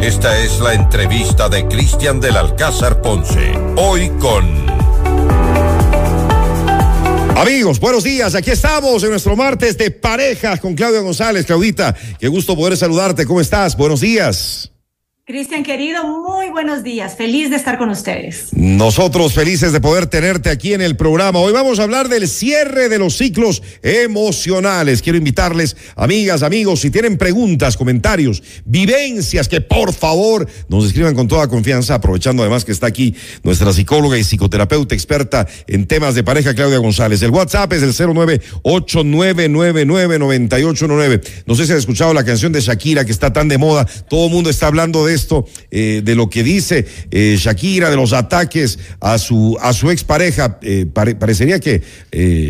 Esta es la entrevista de Cristian del Alcázar Ponce. Hoy con... Amigos, buenos días. Aquí estamos en nuestro martes de parejas con Claudia González. Claudita, qué gusto poder saludarte. ¿Cómo estás? Buenos días. Cristian querido, muy buenos días. Feliz de estar con ustedes. Nosotros felices de poder tenerte aquí en el programa. Hoy vamos a hablar del cierre de los ciclos emocionales. Quiero invitarles, amigas, amigos, si tienen preguntas, comentarios, vivencias, que por favor nos escriban con toda confianza, aprovechando además que está aquí nuestra psicóloga y psicoterapeuta experta en temas de pareja, Claudia González. El WhatsApp es el 0989999819. No sé si han escuchado la canción de Shakira que está tan de moda. Todo el mundo está hablando de esto, eh, de lo que dice eh, Shakira, de los ataques a su, a su expareja. Eh, parecería que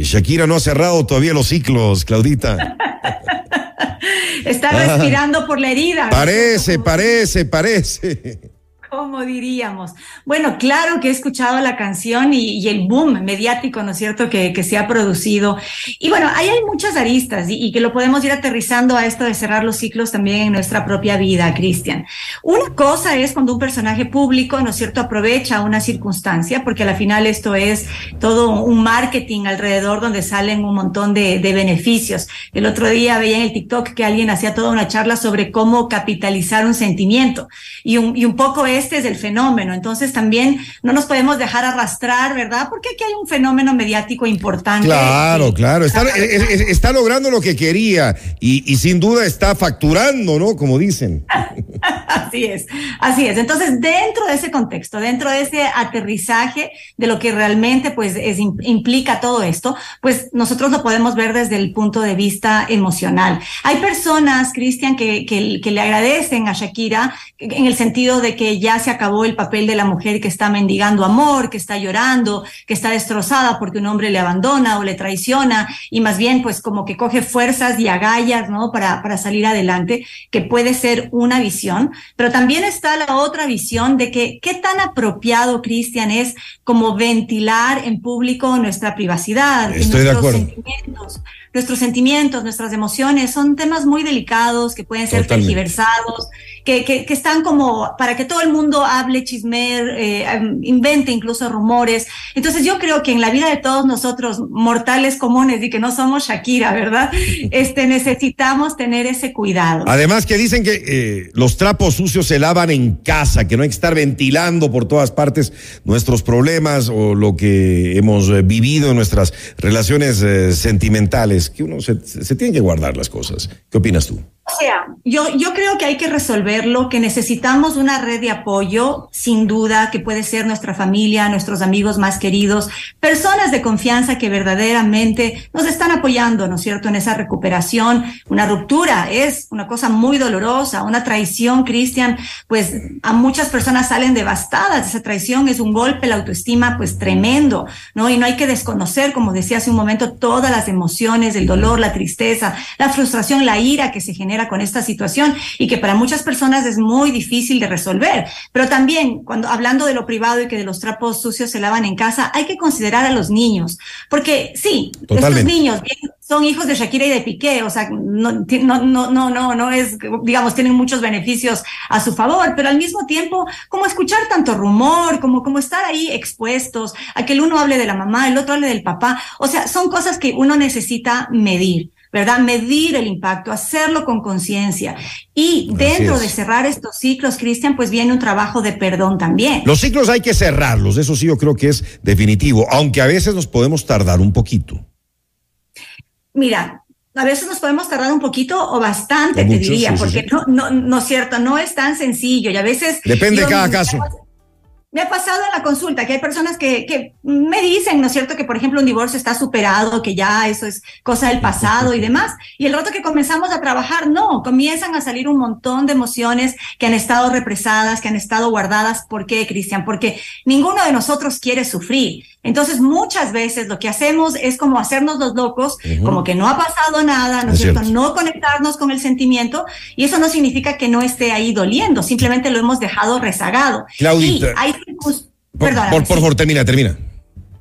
Shakira no ha cerrado todavía los ciclos, Claudita. Está respirando por la herida. Parece, parece, parece. ¿Cómo diríamos? Bueno, claro que he escuchado la canción y, el boom mediático, ¿no es cierto?, que, que, se ha producido. Y bueno, ahí hay muchas aristas y, y, que lo podemos ir aterrizando a esto de cerrar los ciclos también en nuestra propia vida, Cristian. Una cosa es cuando un personaje público, ¿no es cierto?, aprovecha una circunstancia, porque al final esto es todo un marketing alrededor donde salen un montón de, de beneficios. El otro día veía en el TikTok que alguien hacía toda una charla sobre cómo capitalizar un sentimiento y un, y un poco es este es el fenómeno. Entonces también no nos podemos dejar arrastrar, ¿verdad? Porque aquí hay un fenómeno mediático importante. Claro, claro. Está, está, logrando lo que quería y, y, sin duda está facturando, ¿no? Como dicen. así es, así es. Entonces, dentro de ese contexto, dentro de ese aterrizaje de lo que realmente pues es, implica todo esto, pues nosotros lo podemos ver desde el punto de vista emocional. Hay personas, Cristian, que, que, que le agradecen a Shakira en el sentido de que ya se acabó el papel de la mujer que está mendigando amor, que está llorando, que está destrozada porque un hombre le abandona o le traiciona y más bien pues como que coge fuerzas y agallas, ¿no? Para, para salir adelante, que puede ser una visión, pero también está la otra visión de que qué tan apropiado, Cristian, es como ventilar en público nuestra privacidad, Estoy de acuerdo. sentimientos nuestros sentimientos, nuestras emociones, son temas muy delicados que pueden ser tergiversados, que, que, que, están como para que todo el mundo hable, chismer, eh, em, invente incluso rumores. Entonces yo creo que en la vida de todos nosotros, mortales comunes y que no somos Shakira, ¿verdad? Este, necesitamos tener ese cuidado. Además que dicen que eh, los trapos sucios se lavan en casa, que no hay que estar ventilando por todas partes nuestros problemas o lo que hemos eh, vivido en nuestras relaciones eh, sentimentales, que uno se, se tiene que guardar las cosas. ¿Qué opinas tú? O sea, yo, yo creo que hay que resolverlo, que necesitamos una red de apoyo, sin duda, que puede ser nuestra familia, nuestros amigos más queridos, personas de confianza que verdaderamente nos están apoyando, ¿no es cierto?, en esa recuperación. Una ruptura es una cosa muy dolorosa, una traición, Cristian, pues a muchas personas salen devastadas. Esa traición es un golpe, la autoestima, pues tremendo, ¿no? Y no hay que desconocer, como decía hace un momento, todas las emociones, el dolor, la tristeza, la frustración, la ira que se genera con esta situación y que para muchas personas es muy difícil de resolver. Pero también, cuando hablando de lo privado y que de los trapos sucios se lavan en casa, hay que considerar a los niños, porque sí, estos niños son hijos de Shakira y de Piqué, o sea, no, no, no, no, no, no es, digamos, tienen muchos beneficios a su favor, pero al mismo tiempo, como escuchar tanto rumor, como, como estar ahí expuestos a que el uno hable de la mamá, el otro hable del papá, o sea, son cosas que uno necesita medir. ¿Verdad? Medir el impacto, hacerlo con conciencia. Y dentro de cerrar estos ciclos, Cristian, pues viene un trabajo de perdón también. Los ciclos hay que cerrarlos, eso sí yo creo que es definitivo, aunque a veces nos podemos tardar un poquito. Mira, a veces nos podemos tardar un poquito o bastante, te diría, porque No, no, no es cierto, no es tan sencillo y a veces... Depende de cada caso. Me ha pasado en la consulta que hay personas que, que me dicen, ¿no es cierto?, que por ejemplo un divorcio está superado, que ya eso es cosa del pasado y demás. Y el rato que comenzamos a trabajar, no, comienzan a salir un montón de emociones que han estado represadas, que han estado guardadas. ¿Por qué, Cristian? Porque ninguno de nosotros quiere sufrir. Entonces, muchas veces lo que hacemos es como hacernos los locos, como que no ha pasado nada, ¿no es, cierto? No conectarnos con el sentimiento. Y eso no significa que no esté ahí doliendo, simplemente lo hemos dejado rezagado. Claudita. hay por, por, por favor, termina, termina.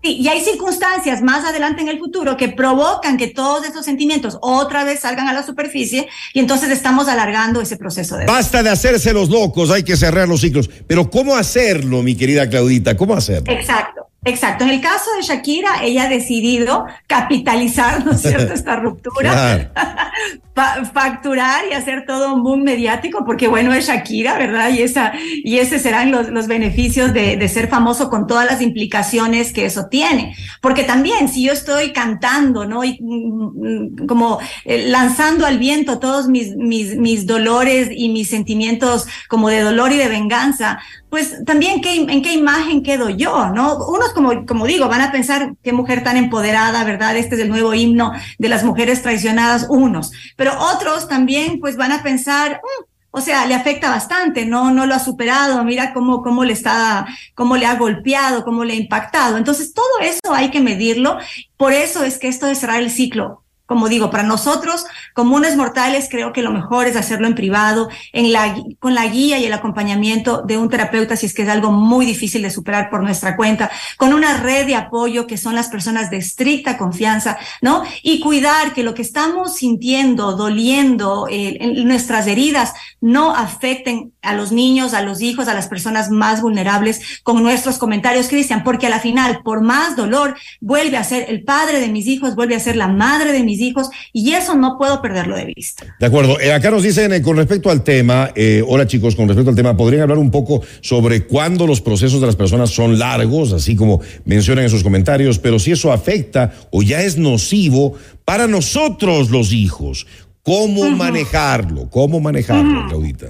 Sí, y hay circunstancias más adelante en el futuro que provocan que todos esos sentimientos otra vez salgan a la superficie y entonces estamos alargando ese proceso de... Basta de hacerse los locos, hay que cerrar los ciclos. Pero ¿cómo hacerlo, mi querida Claudita? ¿Cómo hacerlo? Exacto. Exacto. En el caso de Shakira, ella ha decidido capitalizar, ¿no es cierto?, esta ruptura, facturar y hacer todo un boom mediático, porque bueno, es Shakira, ¿verdad? Y, esa, y ese serán los, los beneficios de, de, ser famoso con todas las implicaciones que eso tiene. Porque también, si yo estoy cantando, ¿no? Y mm, como eh, lanzando al viento todos mis, mis, mis dolores y mis sentimientos como de dolor y de venganza, pues también ¿qué, en qué imagen quedo yo, ¿no? Como, como digo, van a pensar qué mujer tan empoderada, ¿verdad? Este es el nuevo himno de las mujeres traicionadas, unos. Pero otros también, pues van a pensar, mm, o sea, le afecta bastante, no, no lo ha superado, mira cómo, cómo le está, cómo le ha golpeado, cómo le ha impactado. Entonces, todo eso hay que medirlo. Por eso es que esto de cerrar el ciclo como digo, para nosotros, comunes mortales, creo que lo mejor es hacerlo en privado, en la, con la guía y el acompañamiento de un terapeuta, si es que es algo muy difícil de superar por nuestra cuenta, con una red de apoyo que son las personas de estricta confianza, ¿no? Y cuidar que lo que estamos sintiendo, doliendo, eh, nuestras heridas, no afecten a los niños, a los hijos, a las personas más vulnerables con nuestros comentarios, Cristian, porque a la final, por más dolor, vuelve a ser el padre de mis hijos, vuelve a ser la madre de mis hijos y eso no puedo perderlo de vista. De acuerdo. Eh, acá nos dicen eh, con respecto al tema, eh, hola chicos, con respecto al tema, ¿podrían hablar un poco sobre cuándo los procesos de las personas son largos, así como mencionan en sus comentarios, pero si eso afecta o ya es nocivo para nosotros los hijos? ¿Cómo manejarlo? ¿Cómo manejarlo, Claudita?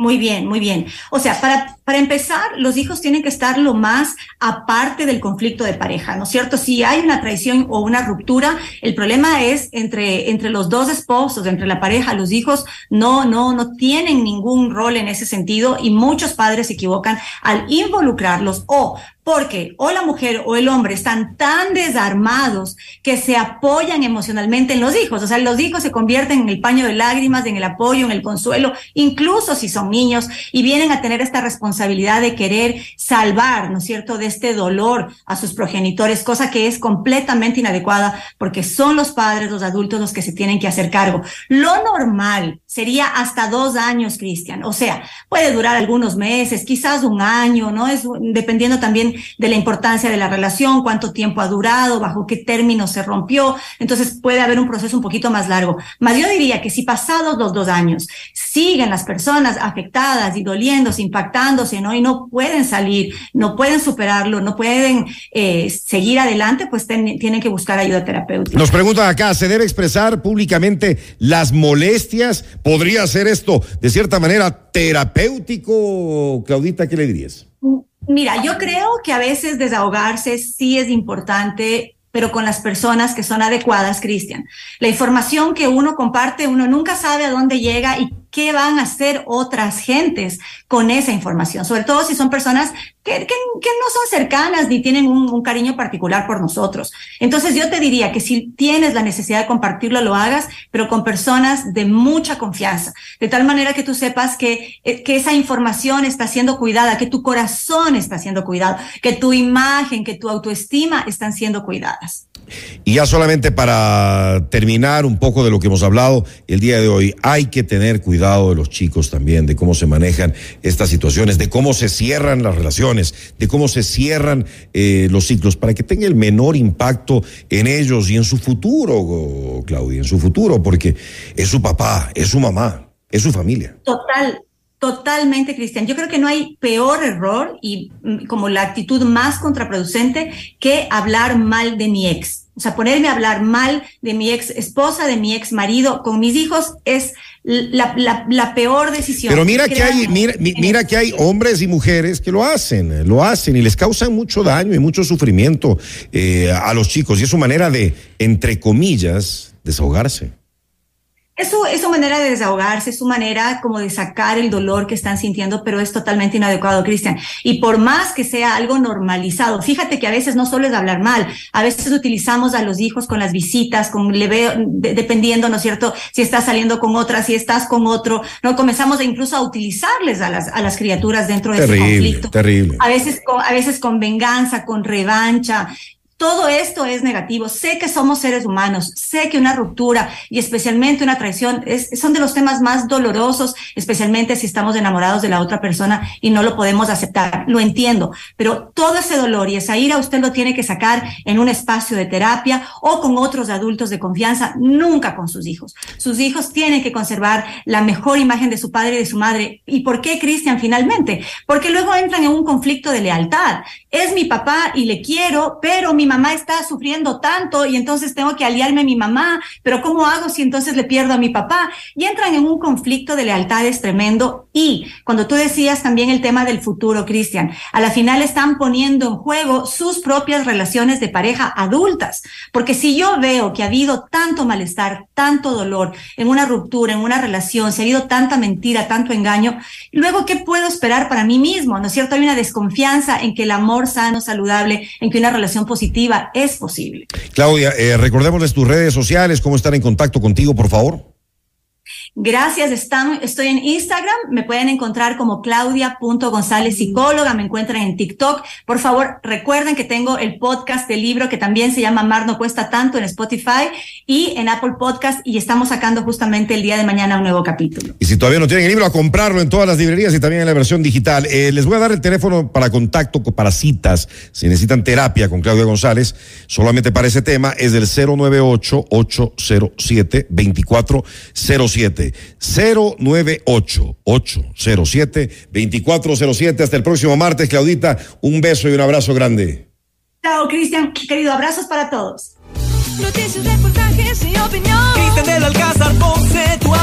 Muy bien, muy bien. O sea, para, para empezar, los hijos tienen que estar lo más aparte del conflicto de pareja, ¿no es cierto? Si hay una traición o una ruptura, el problema es entre, entre los dos esposos, entre la pareja, los hijos no, no, no tienen ningún rol en ese sentido y muchos padres se equivocan al involucrarlos o porque o la mujer o el hombre están tan desarmados que se apoyan emocionalmente en los hijos. O sea, los hijos se convierten en el paño de lágrimas, en el apoyo, en el consuelo, incluso si son niños, y vienen a tener esta responsabilidad de querer salvar, ¿no es cierto?, de este dolor a sus progenitores, cosa que es completamente inadecuada porque son los padres, los adultos los que se tienen que hacer cargo. Lo normal sería hasta dos años, Cristian. O sea, puede durar algunos meses, quizás un año, ¿no? Es dependiendo también de la importancia de la relación, cuánto tiempo ha durado, bajo qué término se rompió. Entonces puede haber un proceso un poquito más largo. Más yo diría que si pasados los dos años siguen las personas afectadas y doliéndose, ¿no? Y no pueden salir, no pueden superarlo, no pueden eh, seguir adelante, pues tienen que buscar ayuda terapéutica. Nos preguntan acá, ¿se debe expresar públicamente las molestias? ¿Podría ser esto de cierta manera terapéutico? Claudita, ¿qué le dirías? Mira, yo creo que a veces desahogarse sí es importante pero con las personas que son adecuadas, Cristian. La información que uno comparte, uno nunca sabe a dónde llega y qué van a hacer otras gentes con esa información, sobre todo si son personas que, no son cercanas ni tienen un, cariño particular por nosotros. Entonces yo te diría que si tienes la necesidad de compartirlo, lo hagas, pero con personas de mucha confianza, de tal manera que tú sepas que, eh, que esa información está siendo cuidada, que tu corazón está siendo cuidado, que tu imagen, que tu autoestima están siendo cuidadas. Y ya solamente para terminar un poco de lo que hemos hablado el día de hoy, hay que tener cuidado de los chicos también, de cómo se manejan estas situaciones, de cómo se cierran las relaciones, de cómo se cierran eh, los ciclos, para que tenga el menor impacto en ellos y en su futuro, Claudia, en su futuro, porque es su papá, es su mamá, es su familia. Total, Totalmente, Cristian. Yo creo que no hay peor error y mm, como la actitud más contraproducente que hablar mal de mi ex. O sea, ponerme a hablar mal de mi ex esposa, de mi ex marido con mis hijos es la, la, la peor decisión. Pero mira que hay, mira, mira que hay hombres y mujeres que lo hacen, lo hacen y les causan mucho daño y mucho sufrimiento eh, a los chicos y es su manera de, entre comillas, desahogarse. Es su, manera de desahogarse, es su manera como de sacar el dolor que están sintiendo, pero es totalmente inadecuado, Cristian. Y por más que sea algo normalizado, fíjate que a veces no solo es hablar mal, a veces utilizamos a los hijos con las visitas, con le veo, dependiendo, ¿no es cierto? Si estás saliendo con otra, si estás con otro, no comenzamos incluso a utilizarles a las, a las criaturas dentro de ese conflicto. Terrible. A veces, con, a veces con venganza, con revancha Todo esto es negativo. Sé que somos seres humanos, sé que una ruptura y especialmente una traición es, son de los temas más dolorosos, especialmente si estamos enamorados de la otra persona y no lo podemos aceptar. Lo entiendo, pero todo ese dolor y esa ira usted lo tiene que sacar en un espacio de terapia o con otros adultos de confianza, nunca con sus hijos. Sus hijos tienen que conservar la mejor imagen de su padre y de su madre. ¿Y por qué, Cristian, finalmente? Porque luego entran en un conflicto de lealtad. Es mi papá y le quiero, pero mi mamá está sufriendo tanto y entonces tengo que aliarme a mi mamá, pero ¿cómo hago si entonces le pierdo a mi papá? Y entran en un conflicto de lealtades tremendo. Y cuando tú decías también el tema del futuro, Cristian, a la final están poniendo en juego sus propias relaciones de pareja adultas. Porque si yo veo que ha habido tanto malestar, tanto dolor en una ruptura, en una relación, se ha habido tanta mentira, tanto engaño, luego, ¿qué puedo esperar para mí mismo? ¿No es cierto? Hay una desconfianza en que el amor sano, saludable, en que una relación positiva es posible. Claudia, eh, tus redes sociales, cómo estar en contacto contigo, por favor. Gracias, estoy en Instagram, me pueden encontrar como claudia.gonzález psicóloga, me encuentran en TikTok. Por favor, recuerden que tengo el podcast del libro que también se llama Mar no cuesta tanto en Spotify y en Apple Podcast y estamos sacando justamente el día de mañana un nuevo capítulo. Y si todavía no tienen el libro, a comprarlo en todas las librerías y también en la versión digital. Eh, les voy a dar el teléfono para contacto, para citas, si necesitan terapia con Claudia González, solamente para ese tema, es del 098-807-2407. 098-807-2407. Hasta el próximo martes, Claudita. Un beso y un abrazo grande. Chao, Cristian. Querido, abrazos para todos. Noticias, reportajes y opinión. Cristian del Alcázar, Ponce, tu